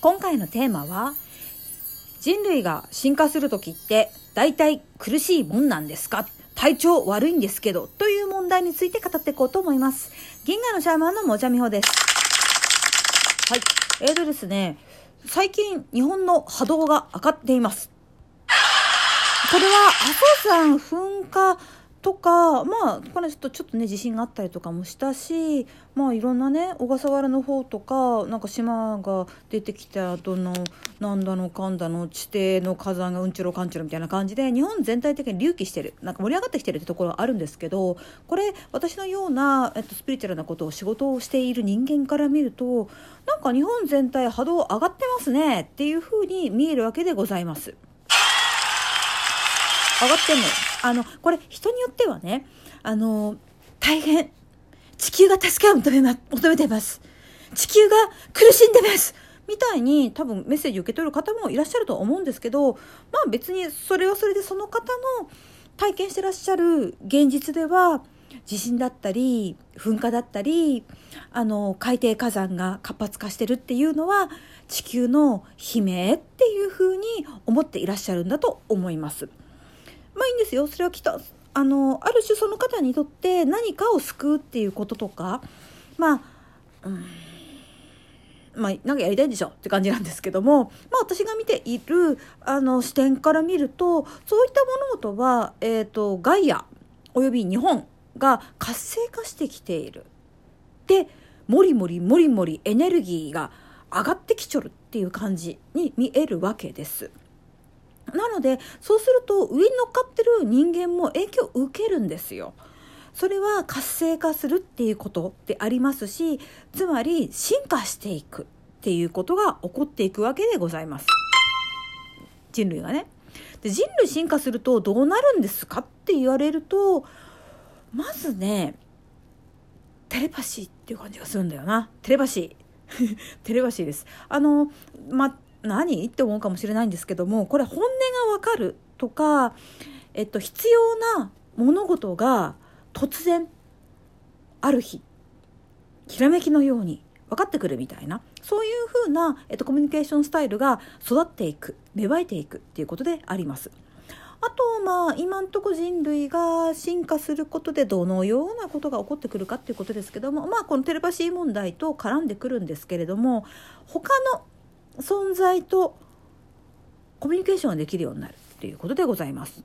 今回のテーマは人類が進化する時って大体苦しいもんなんですか？体調悪いんですけどという問題について語っていこうと思います。銀河のシャーマンのもじゃみほです。はい。えーとですね最近日本の波動が上がっています。これは阿蘇山噴火とかまあこれちょっとちょっとね地震があったりとかもしたしまあいろんなね小笠原の方とかなんか島が出てきた後のなんだのかんだの地底の火山がうんちろかんちろみたいな感じで日本全体的に隆起してるなんか盛り上がってきてるってところはあるんですけどこれ私のような、えっと、スピリチュアルなことを仕事をしている人間から見るとなんか日本全体波動上がってますねっていうふうに見えるわけでございます。上がってんのよ。あの、これ人によってはね、あの、大変、地球が助けを求めま、求めてます。地球が苦しんでますみたいに多分メッセージ受け取る方もいらっしゃると思うんですけど、まあ別にそれはそれでその方の体験してらっしゃる現実では、地震だったり噴火だったりあの海底火山が活発化してるっていうのは地球の悲鳴っていうふうに思っていらっしゃるんだと思います。まあいいんですよそれはきっとあのある種その方にとって何かを救うっていうこととかまあ、うん、まあ、なんかやりたいんでしょって感じなんですけども、まあ、私が見ているあの視点から見るとそういった物事は、えーと、ガイアおよび日本が活性化してきている。でもりもりもりもりエネルギーが上がってきちょるっていう感じに見えるわけです。なのでそうすると上に乗っかってる人間も影響を受けるんですよ。それは活性化するっていうことでありますしつまり進化していくっていうことが起こっていくわけでございます。人類がね。で人類進化するとどうなるんですかって言われるとまずねテレパシーっていう感じがするんだよなテレパシー テレパシーですあのま何？って思うかもしれないんですけどもこれ本音がわかるとか、えっと、必要な物事が突然ある日ひらめきのように分かってくるみたいなそういうふうな、えっと、コミュニケーションスタイルが育っていく芽生えていくっていうことであります。あとまあ今んとこ人類が進化することでどのようなことが起こってくるかっていうことですけどもまあこのテレパシー問題と絡んでくるんですけれども他の存在とコミュニケーションができるようになるっていうことでございます。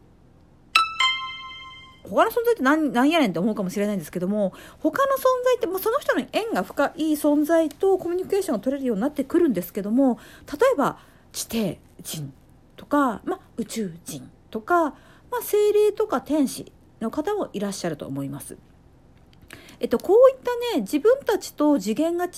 他の存在って何何やねんって思うかもしれないんですけども他の存在ってもうその人の縁が深い存在とコミュニケーションが取れるようになってくるんですけども例えば地底人とか、まあ、宇宙人とか、まあ、精霊とか天使の方もいらっしゃると思います。えっと、こういったね自分たちと次元が違う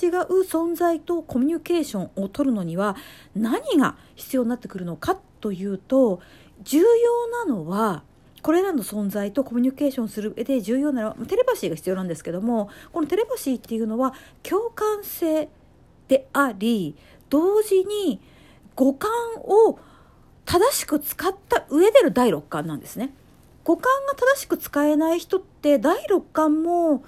存在とコミュニケーションを取るのには何が必要になってくるのかというと重要なのはこれらの存在とコミュニケーションする上で重要なのはテレパシーが必要なんですけどもこのテレパシーっていうのは共感性であり同時に五感を正しく使った上での第六感なんですね。五感が正しく使えない人って第六感も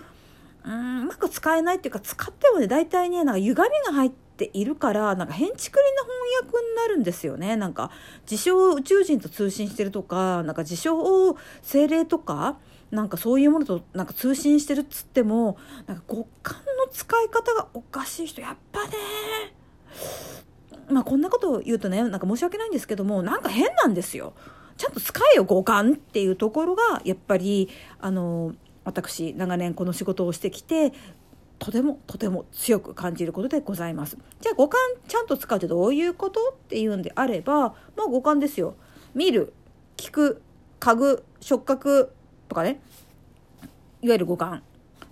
うんうまく使えないっていうか使ってもね大体ねなんか歪みが入っているからなんか変ちくりな翻訳になるんですよねなんか自称宇宙人と通信してるとかなんか自称精霊とかなんかそういうものとなんか通信してるっつってもなんか五感の使い方がおかしい人やっぱねまあこんなことを言うとねなんか申し訳ないんですけどもなんか変なんですよ。ちゃんと使えよ五感っていうところがやっぱりあの私長年この仕事をしてきてとてもとても強く感じることでございます。じゃあ五感ちゃんと使うってどういうことっていうんであればまあ五感ですよ。見る聞く嗅ぐ触覚とかねいわゆる五感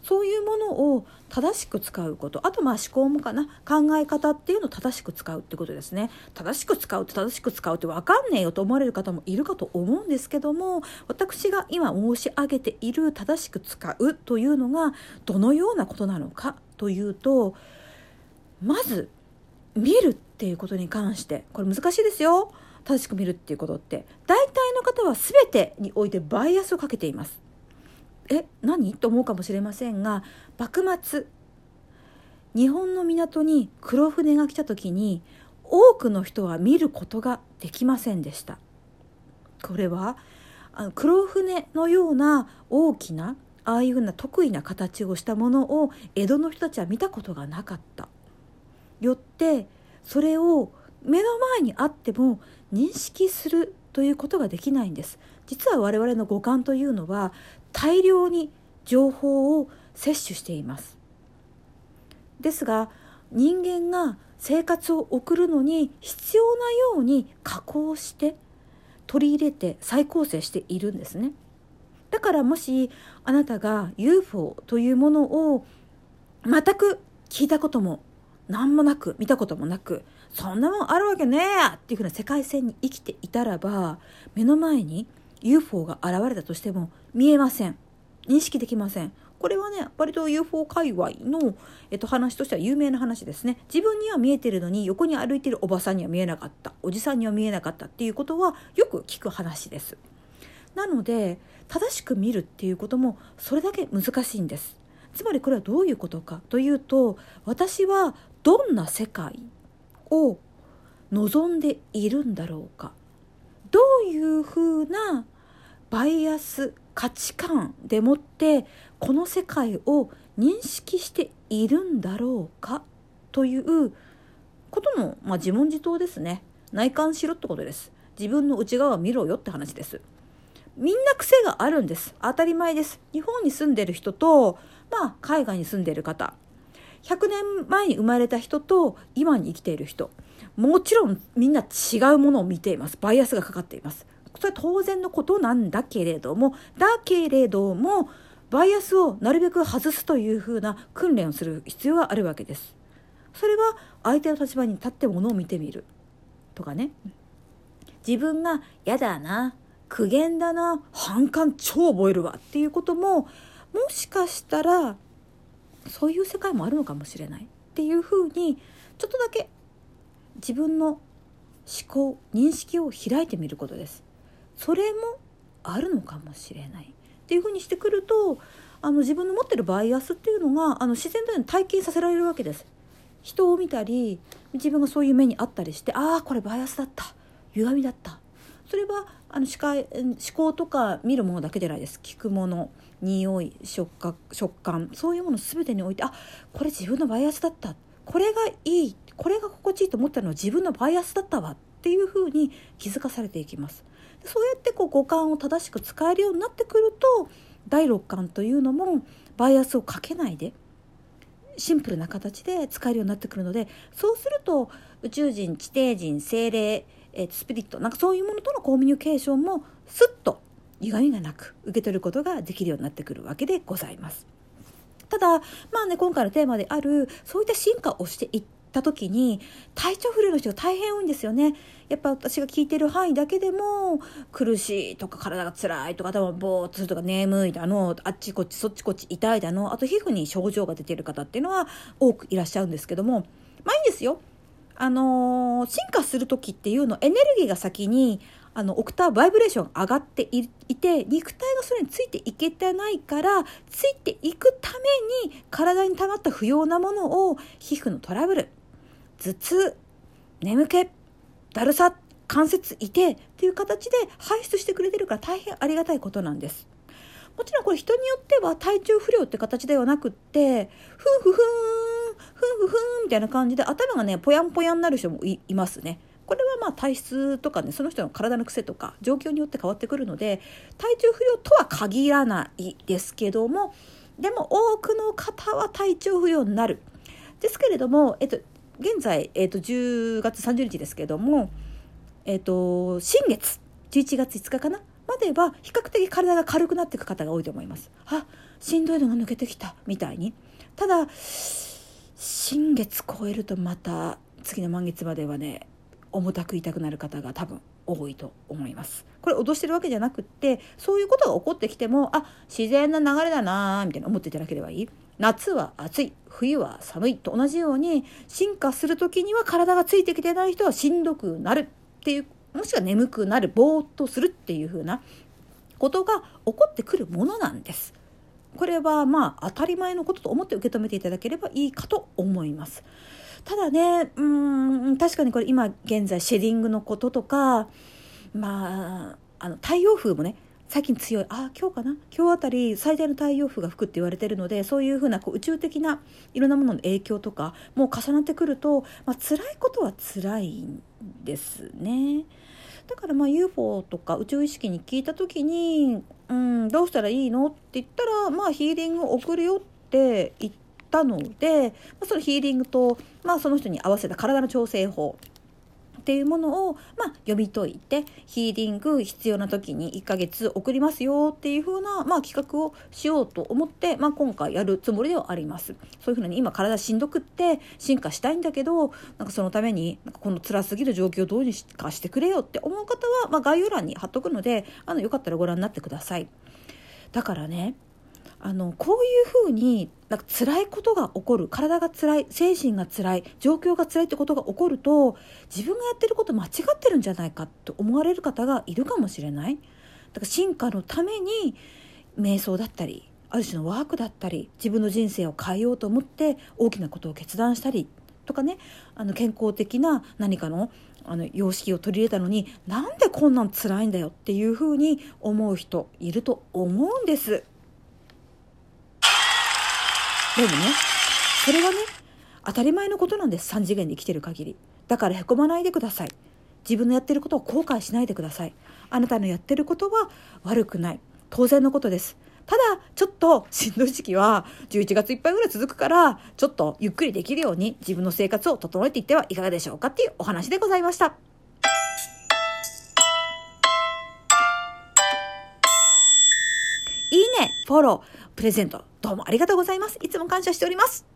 そういうものを正しく使うこと。あとまあ思考もかな。考え方っていうのを正しく使うってことですね。正しく使うって正しく使うって分かんねえよと思われる方もいるかと思うんですけども私が今申し上げている正しく使うというのがどのようなことなのかというとまず見るっていうことに関してこれ難しいですよ。正しく見るっていうことって。大体の方は全てにおいてバイアスをかけています。え何？と思うかもしれませんが幕末日本の港に黒船が来た時に多くの人は見ることができませんでした。これはあの黒船のような大きなああいうふうな得意な形をしたものを江戸の人たちは見たことがなかった。よってそれを目の前にあっても認識するということができないんです。実は我々の五感というのは大量に情報を摂取していますですが人間が生活を送るのに必要なように加工して取り入れて再構成しているんですね。だからもしあなたが UFO というものを全く聞いたことも何もなく見たこともなくそんなもんあるわけねえっていうふうな世界線に生きていたらば目の前に UFO が現れたとしても見えません。認識できません。これはね割と UFO 界隈の、えっと、話としては有名な話ですね。自分には見えてるのに横に歩いてるおばさんには見えなかった。おじさんには見えなかったっていうことはよく聞く話です。なので正しく見るっていうこともそれだけ難しいんです。つまりこれはどういうことかというと私はどんな世界を望んでいるんだろうか。どういうふうなバイアス価値観でもってこの世界を認識しているんだろうかということの、まあ、自問自答ですね。内観しろってことです。自分の内側を見ろよって話です。みんな癖があるんです。当たり前です。日本に住んでる人とまあ海外に住んでる方。100年前に生まれた人と今に生きている人。もちろんみんな違うものを見ています。バイアスがかかっています。それ当然のことなんだけれどもだけれどもバイアスをなるべく外すというふうな訓練をする必要があるわけです。それは相手の立場に立ってものを見てみる。とかね。自分が嫌だな苦言だな反感超覚えるわっていうことももしかしたらそういう世界もあるのかもしれない。っていうふうにちょっとだけ自分の思考認識を開いてみることです。それもあるのかもしれない。っていうふうにしてくるとあの自分の持ってるバイアスっていうのがあの自然と体験させられるわけです。人を見たり自分がそういう目にあったりしてああこれバイアスだった。歪みだった。それはあの視界思考とか見るものだけでないです。聞くもの匂い触覚食感そういうもの全てにおいてあこれ自分のバイアスだった。これがいい。これが心地いいと思ったのは自分のバイアスだったわ。っていうふうに気づかされていきます。そうやってこう五感を正しく使えるようになってくると第六感というのもバイアスをかけないでシンプルな形で使えるようになってくるのでそうすると宇宙人地底人精霊、え、スピリットなんかそういうものとのコミュニケーションもスッと歪みがなく受け取ることができるようになってくるわけでございます。ただまあね今回のテーマであるそういった進化をしていった時に体調不良の人が大変多いんですよね。やっぱ私が聞いてる範囲だけでも苦しいとか体が辛いとか頭ぼーっとするとか眠いだのあっちこっちそっちこっち痛いだのあと皮膚に症状が出てる方っていうのは多くいらっしゃるんですけどもまあいいんですよ。あのー、進化する時っていうのエネルギーが先にあのオクターブバイブレーション上がっていて肉体がそれについていけてないからついていくために体に溜まった不要なものを皮膚のトラブル頭痛眠気だるさ関節痛っていう形で排出してくれてるから大変ありがたいことなんです。もちろんこれ人によっては体調不良って形ではなくってふんふふんふんふふんみたいな感じで頭がねぽやんぽやんになる人もいますね。これはまあ体質とかねその人の体の癖とか状況によって変わってくるので体調不良とは限らないですけどもでも多くの方は体調不良になる。ですけれども、えっと、現在、えー、と10月30日ですけども、えー、と新月11月5日かな？までは比較的体が軽くなっていく方が多いと思います。あしんどいのが抜けてきたみたいに。ただ新月超えるとまた次の満月まではね重たく痛くなる方が多分多いと思います。これ脅してるわけじゃなくってそういうことが起こってきてもあ自然な流れだなみたいな思っていただければいい。夏は暑い冬は寒いと同じように進化する時には体がついてきてない人はしんどくなるっていうもしくは眠くなるぼーっとするっていう風なことが起こってくるものなんです。これはまあ当たり前のことと思って受け止めていただければいいかと思います。ただねうん確かにこれ今現在シェディングのこととかまああの太陽風もね最近強いあ今日かな？今日あたり最大の太陽風が吹くって言われてるのでそういうふうなこう宇宙的ないろんなものの影響とかもう重なってくると、まあ辛いことは辛いんですね。だからまあ UFO とか宇宙意識に聞いた時に、うん、どうしたらいいのって言ったら、まあ、ヒーリングを送るよって言ったので、まあ、そのヒーリングと、まあ、その人に合わせた体の調整法っていうものを、まあ、読み解いてヒーリング必要な時に1ヶ月送りますよっていう風な、まあ、企画をしようと思って、まあ、今回やるつもりではあります。そういう風に今体しんどくって進化したいんだけどなんかそのためになんかこの辛すぎる状況をどうにかしてくれよって思う方は、まあ、概要欄に貼っとくのであのよかったらご覧になってください。だからねあのこういうふうになんか辛いことが起こる体が辛い精神が辛い状況が辛いってことが起こると自分がやってること間違ってるんじゃないかと思われる方がいるかもしれないだから進化のために瞑想だったりある種のワークだったり自分の人生を変えようと思って大きなことを決断したりとかねあの健康的な何かのあの様式を取り入れたのになんでこんなん辛いんだよっていうふうに思う人いると思うんです。でもねそれはね当たり前のことなんです3次元で生きてる限り。だからへこまないでください。自分のやってることを後悔しないでください。あなたのやってることは悪くない。当然のことです。ただちょっとしんどい時期は11月いっぱいぐらい続くからちょっとゆっくりできるように自分の生活を整えていってはいかがでしょうかっていうお話でございました。フォロー、プレゼント、どうもありがとうございます。いつも感謝しております。